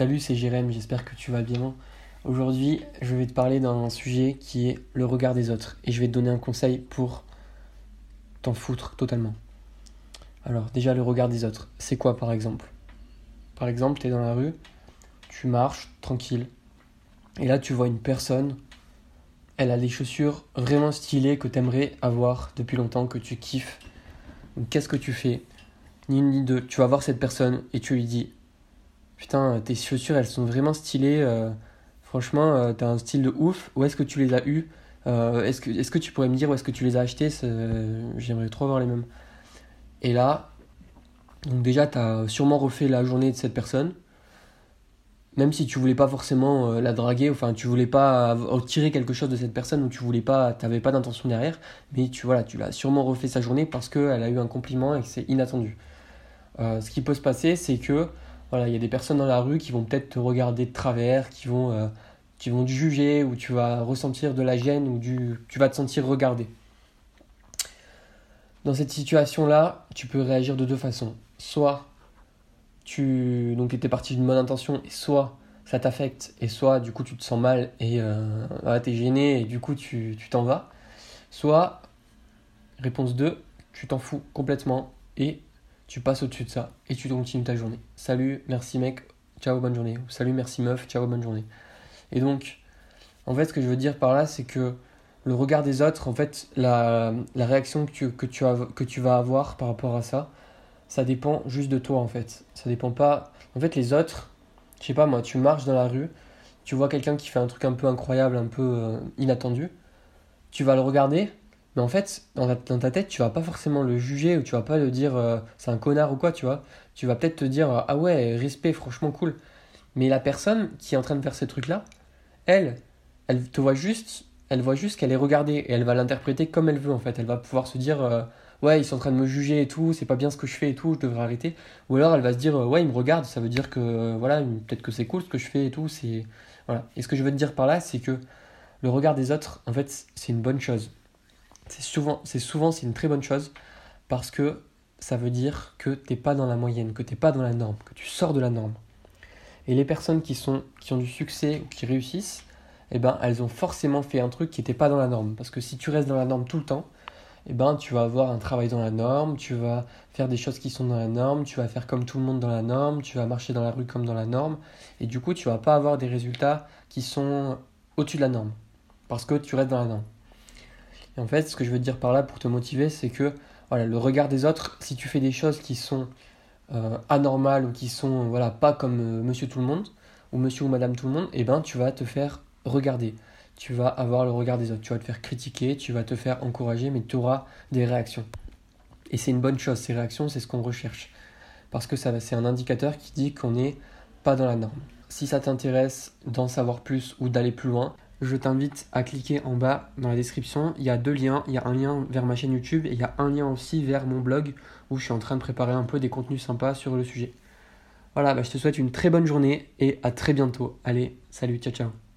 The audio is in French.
Salut, c'est Jérém, j'espère que tu vas bien. Aujourd'hui, je vais te parler d'un sujet qui est le regard des autres et je vais te donner un conseil pour t'en foutre totalement. Alors, déjà, le regard des autres, c'est quoi par exemple? Par exemple, tu es dans la rue, tu marches tranquille et là, tu vois une personne, elle a des chaussures vraiment stylées que tu aimerais avoir depuis longtemps, que tu kiffes. Qu'est-ce que tu fais? Ni une ni deux, tu vas voir cette personne et tu lui dis Putain, tes chaussures, elles sont vraiment stylées. Euh, franchement, euh, t'as un style de ouf. Où est-ce que tu les as eues? Euh, Est-ce que, est que tu pourrais me dire où est-ce que tu les as achetées? J'aimerais trop avoir les mêmes. Et là, donc déjà, t'as sûrement refait la journée de cette personne. Même si tu voulais pas forcément la draguer, enfin tu voulais pas tirer quelque chose de cette personne ou tu voulais pas, t'avais pas d'intention derrière, mais tu voilà, tu l'as sûrement refait sa journée parce qu'elle a eu un compliment et que c'est inattendu. ce qui peut se passer, c'est que voilà, il y a des personnes dans la rue qui vont peut-être te regarder de travers, qui vont, euh, qui vont te juger, ou tu vas ressentir de la gêne, ou du, tu vas te sentir regardé. Dans cette situation-là, tu peux réagir de deux façons. Soit tu donc étais parti d'une bonne intention, et soit ça t'affecte, et soit du coup tu te sens mal et euh, tu es gêné, et du coup tu t'en vas. Soit, réponse 2, tu t'en fous complètement et tu passes au-dessus de ça et tu continues ta journée. Salut, merci mec, ciao, bonne journée. Salut, merci meuf, ciao, bonne journée. Et donc, en fait, ce que je veux dire par là, c'est que le regard des autres, en fait, la, la réaction que tu, que, tu as, que tu vas avoir par rapport à ça, ça dépend juste de toi, en fait. Ça dépend pas. En fait, les autres, je sais pas moi, tu marches dans la rue, tu vois quelqu'un qui fait un truc un peu incroyable, un peu euh, inattendu, tu vas le regarder, mais en fait, dans ta, tête, tu vas pas forcément le juger ou tu vas pas le dire euh, c'est un connard ou quoi, tu vois. Tu vas peut-être te dire ah ouais, respect, franchement cool. Mais la personne qui est en train de faire ces trucs-là, elle, elle te voit juste, elle voit juste qu'elle est regardée et elle va l'interpréter comme elle veut en fait. Elle va pouvoir se dire euh, ouais, ils sont en train de me juger et tout, c'est pas bien ce que je fais et tout, je devrais arrêter. Ou alors elle va se dire euh, ouais, ils me regardent, ça veut dire que voilà, peut-être que c'est cool ce que je fais et tout, c'est voilà. Et ce que je veux te dire par là, c'est que le regard des autres, en fait, c'est une bonne chose c'est souvent, c'est souvent c'est une très bonne chose parce que ça veut dire que t'es pas dans la moyenne, que t'es pas dans la norme, que tu sors de la norme. Et les personnes qui sont qui ont du succès ou qui réussissent, eh ben elles ont forcément fait un truc qui n'était pas dans la norme. Parce que si tu restes dans la norme tout le temps, eh ben tu vas avoir un travail dans la norme, tu vas faire des choses qui sont dans la norme, tu vas faire comme tout le monde dans la norme, tu vas marcher dans la rue comme dans la norme, et du coup tu vas pas avoir des résultats qui sont au-dessus de la norme, parce que tu restes dans la norme. En fait, ce que je veux dire par là pour te motiver, c'est que voilà, le regard des autres, si tu fais des choses qui sont euh, anormales ou qui sont pas comme euh, monsieur tout le monde, ou monsieur ou madame tout le monde, eh ben, tu vas te faire regarder. Tu vas avoir le regard des autres. Tu vas te faire critiquer, tu vas te faire encourager, mais tu auras des réactions. Et c'est une bonne chose, ces réactions, c'est ce qu'on recherche. Parce que c'est un indicateur qui dit qu'on n'est pas dans la norme. Si ça t'intéresse d'en savoir plus ou d'aller plus loin, je t'invite à cliquer en bas dans la description. Il y a deux liens. Il y a un lien vers ma chaîne YouTube et il y a un lien aussi vers mon blog où je suis en train de préparer un peu des contenus sympas sur le sujet. Voilà, bah, je te souhaite une très bonne journée et à très bientôt. Allez, salut, ciao ciao.